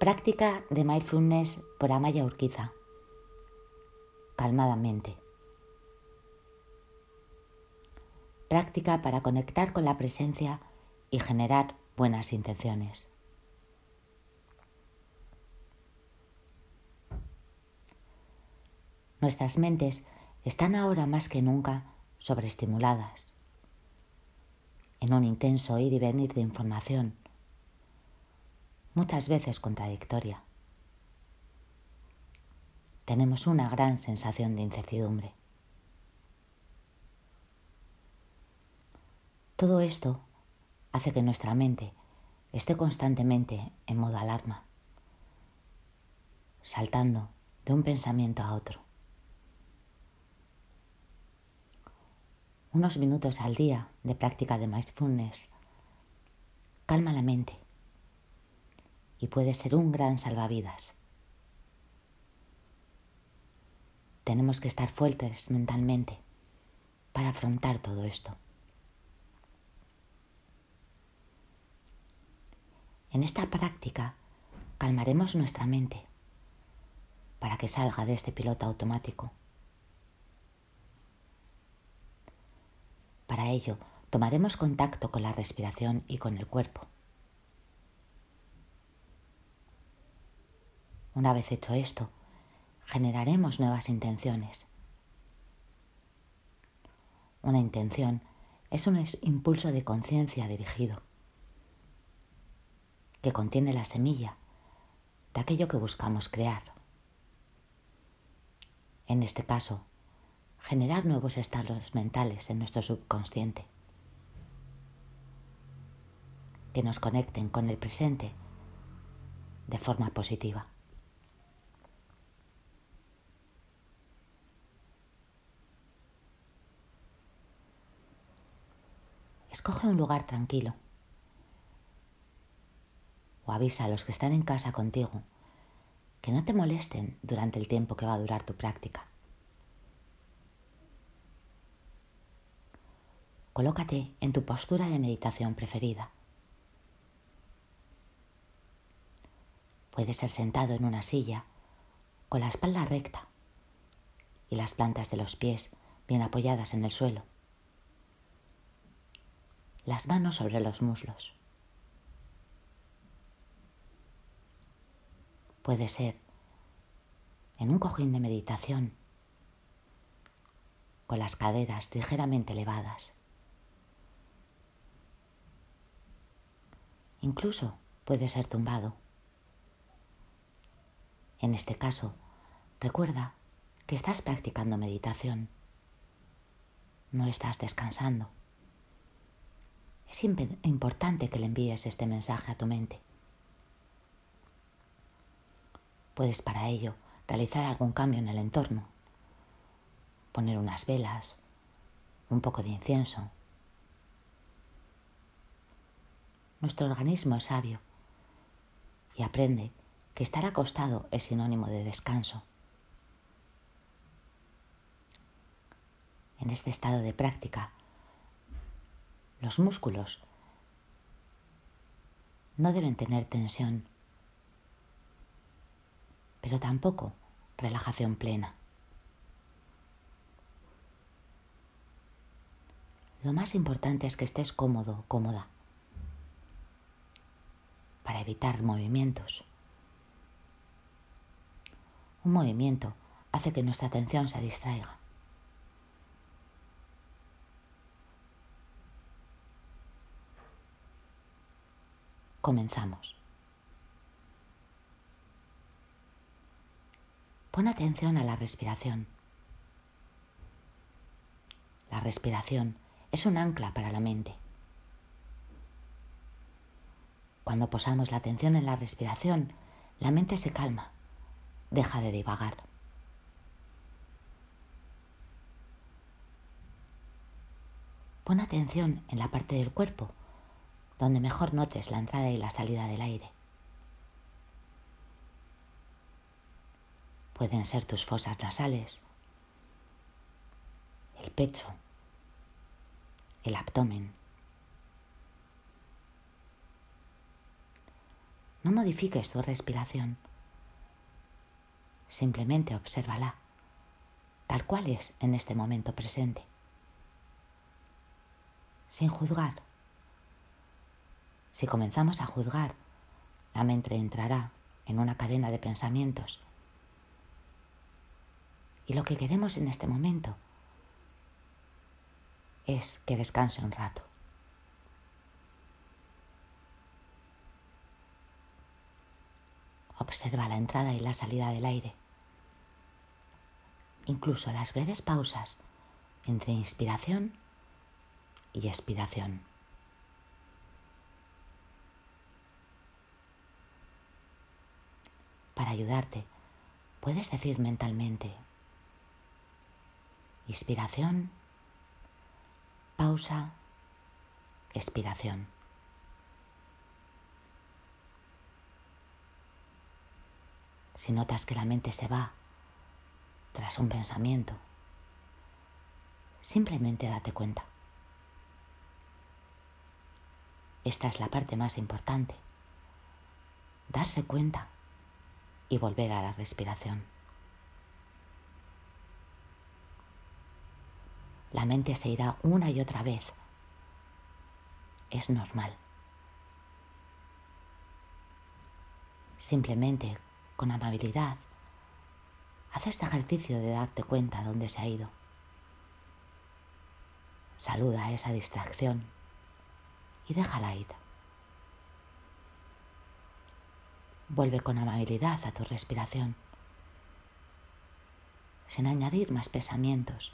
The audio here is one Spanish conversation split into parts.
Práctica de mindfulness por Amaya Urquiza. Calmadamente. Práctica para conectar con la presencia y generar buenas intenciones. Nuestras mentes están ahora más que nunca sobreestimuladas, en un intenso ir y venir de información muchas veces contradictoria. Tenemos una gran sensación de incertidumbre. Todo esto hace que nuestra mente esté constantemente en modo alarma, saltando de un pensamiento a otro. Unos minutos al día de práctica de mindfulness calma la mente y puede ser un gran salvavidas. Tenemos que estar fuertes mentalmente para afrontar todo esto. En esta práctica calmaremos nuestra mente para que salga de este piloto automático. Para ello, tomaremos contacto con la respiración y con el cuerpo. Una vez hecho esto, generaremos nuevas intenciones. Una intención es un impulso de conciencia dirigido que contiene la semilla de aquello que buscamos crear. En este caso, generar nuevos estados mentales en nuestro subconsciente que nos conecten con el presente de forma positiva. Escoge un lugar tranquilo o avisa a los que están en casa contigo que no te molesten durante el tiempo que va a durar tu práctica. Colócate en tu postura de meditación preferida. Puedes ser sentado en una silla con la espalda recta y las plantas de los pies bien apoyadas en el suelo las manos sobre los muslos. Puede ser en un cojín de meditación, con las caderas ligeramente elevadas. Incluso puede ser tumbado. En este caso, recuerda que estás practicando meditación. No estás descansando es importante que le envíes este mensaje a tu mente. Puedes para ello realizar algún cambio en el entorno, poner unas velas, un poco de incienso. Nuestro organismo es sabio y aprende que estar acostado es sinónimo de descanso. En este estado de práctica los músculos no deben tener tensión, pero tampoco relajación plena. Lo más importante es que estés cómodo, cómoda, para evitar movimientos. Un movimiento hace que nuestra atención se distraiga. Comenzamos. Pon atención a la respiración. La respiración es un ancla para la mente. Cuando posamos la atención en la respiración, la mente se calma, deja de divagar. Pon atención en la parte del cuerpo donde mejor notes la entrada y la salida del aire. Pueden ser tus fosas nasales, el pecho, el abdomen. No modifiques tu respiración. Simplemente obsérvala, tal cual es en este momento presente, sin juzgar. Si comenzamos a juzgar, la mente entrará en una cadena de pensamientos. Y lo que queremos en este momento es que descanse un rato. Observa la entrada y la salida del aire. Incluso las breves pausas entre inspiración y expiración. Para ayudarte, puedes decir mentalmente, inspiración, pausa, expiración. Si notas que la mente se va tras un pensamiento, simplemente date cuenta. Esta es la parte más importante, darse cuenta y volver a la respiración. La mente se irá una y otra vez. Es normal. Simplemente con amabilidad, haz este ejercicio de darte cuenta dónde se ha ido. Saluda a esa distracción y déjala ir. Vuelve con amabilidad a tu respiración, sin añadir más pensamientos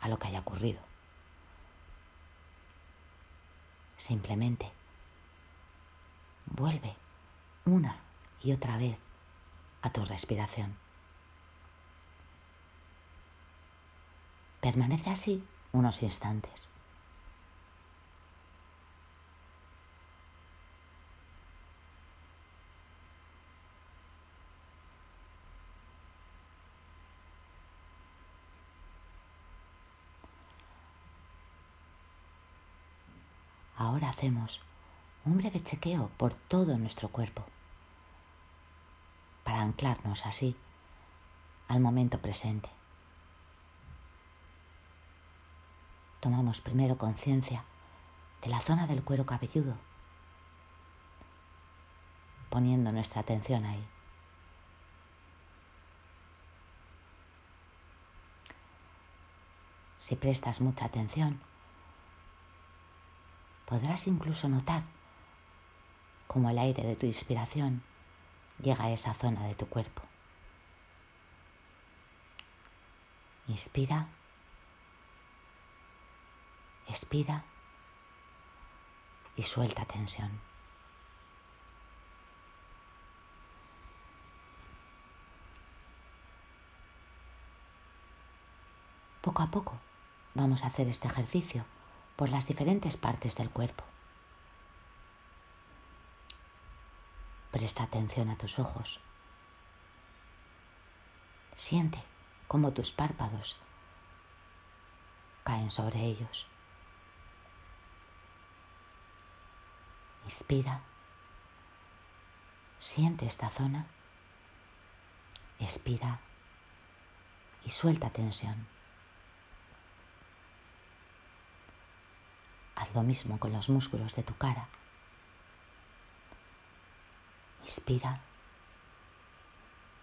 a lo que haya ocurrido. Simplemente vuelve una y otra vez a tu respiración. Permanece así unos instantes. Ahora hacemos un breve chequeo por todo nuestro cuerpo para anclarnos así al momento presente. Tomamos primero conciencia de la zona del cuero cabelludo, poniendo nuestra atención ahí. Si prestas mucha atención, podrás incluso notar cómo el aire de tu inspiración llega a esa zona de tu cuerpo. Inspira, expira y suelta tensión. Poco a poco vamos a hacer este ejercicio por las diferentes partes del cuerpo. Presta atención a tus ojos. Siente cómo tus párpados caen sobre ellos. Inspira. Siente esta zona. Expira y suelta tensión. Haz lo mismo con los músculos de tu cara. Inspira.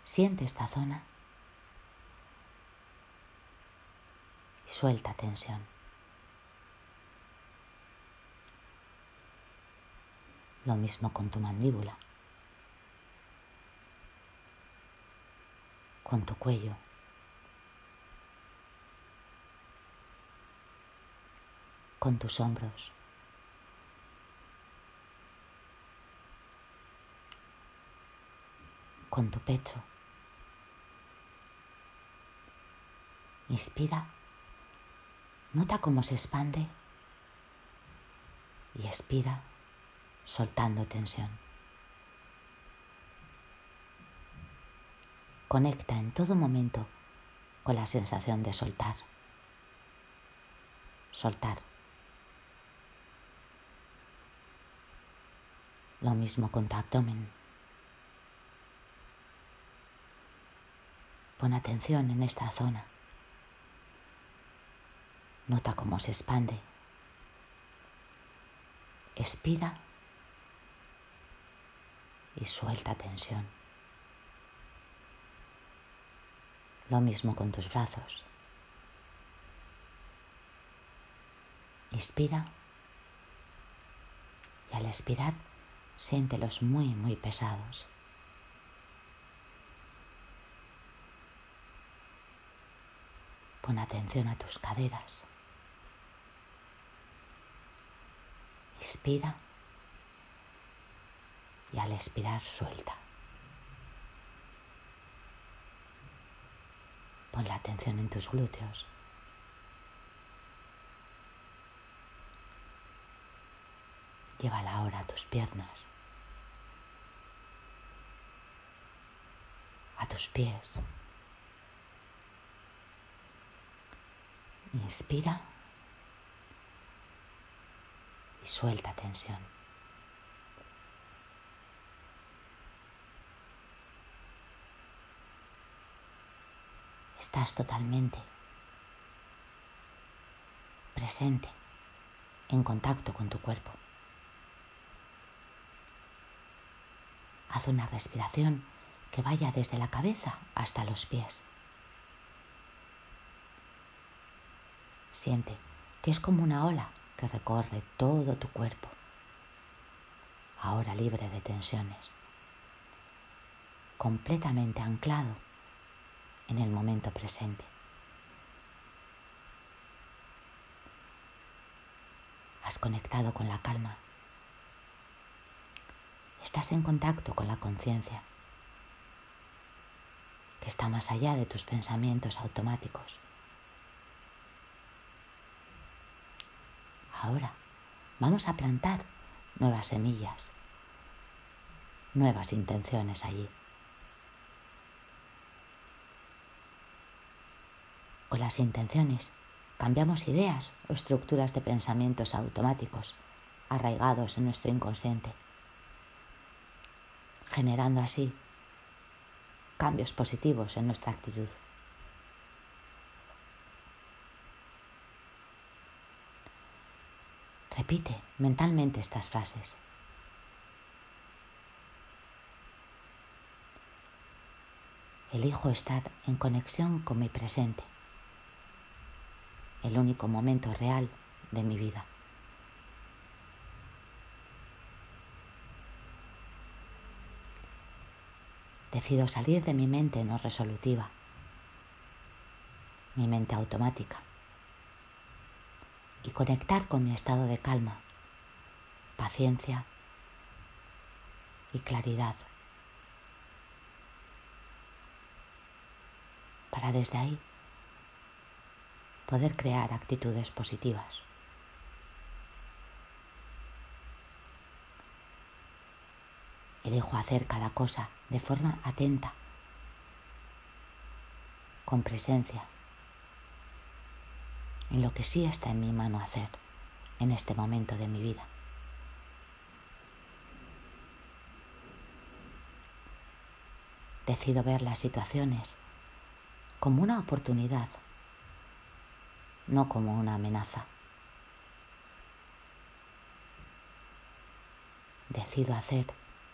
Siente esta zona. Y suelta tensión. Lo mismo con tu mandíbula. Con tu cuello. Con tus hombros. con tu pecho. Inspira, nota cómo se expande y expira soltando tensión. Conecta en todo momento con la sensación de soltar. Soltar. Lo mismo con tu abdomen. Pon atención en esta zona. Nota cómo se expande. Expira y suelta tensión. Lo mismo con tus brazos. Inspira y al expirar siéntelos muy, muy pesados. Pon atención a tus caderas. Inspira y al expirar suelta. Pon la atención en tus glúteos. Llévala ahora a tus piernas, a tus pies. Inspira y suelta tensión. Estás totalmente presente, en contacto con tu cuerpo. Haz una respiración que vaya desde la cabeza hasta los pies. Siente que es como una ola que recorre todo tu cuerpo, ahora libre de tensiones, completamente anclado en el momento presente. Has conectado con la calma. Estás en contacto con la conciencia, que está más allá de tus pensamientos automáticos. Ahora vamos a plantar nuevas semillas, nuevas intenciones allí. Con las intenciones cambiamos ideas o estructuras de pensamientos automáticos arraigados en nuestro inconsciente, generando así cambios positivos en nuestra actitud. Repite mentalmente estas frases. Elijo estar en conexión con mi presente, el único momento real de mi vida. Decido salir de mi mente no resolutiva, mi mente automática y conectar con mi estado de calma, paciencia y claridad. Para desde ahí poder crear actitudes positivas. Elijo hacer cada cosa de forma atenta, con presencia en lo que sí está en mi mano hacer en este momento de mi vida. Decido ver las situaciones como una oportunidad, no como una amenaza. Decido hacer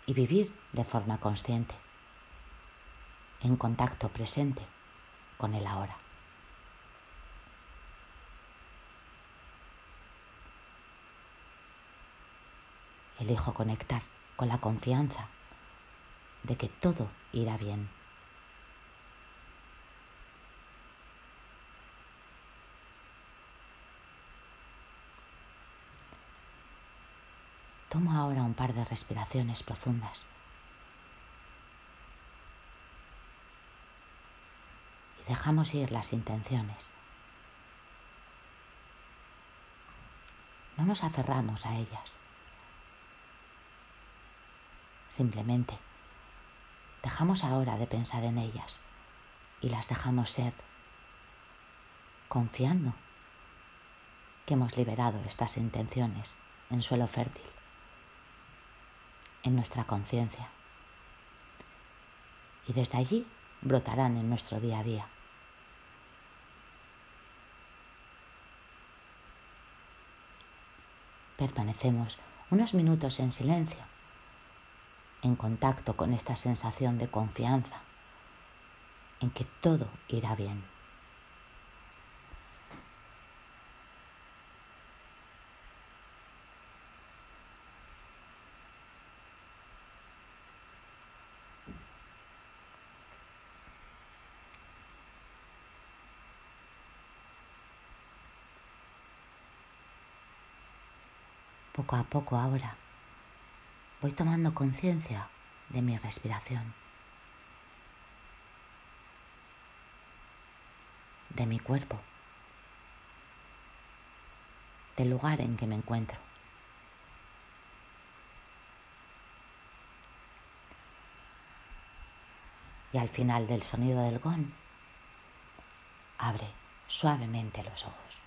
y vivir de forma consciente, en contacto presente con el ahora. elijo conectar con la confianza de que todo irá bien. Toma ahora un par de respiraciones profundas. Y dejamos ir las intenciones. No nos aferramos a ellas. Simplemente dejamos ahora de pensar en ellas y las dejamos ser, confiando que hemos liberado estas intenciones en suelo fértil, en nuestra conciencia. Y desde allí brotarán en nuestro día a día. Permanecemos unos minutos en silencio, en contacto con esta sensación de confianza, en que todo irá bien. Poco a poco ahora voy tomando conciencia de mi respiración, de mi cuerpo, del lugar en que me encuentro. Y al final del sonido del gong, abre suavemente los ojos.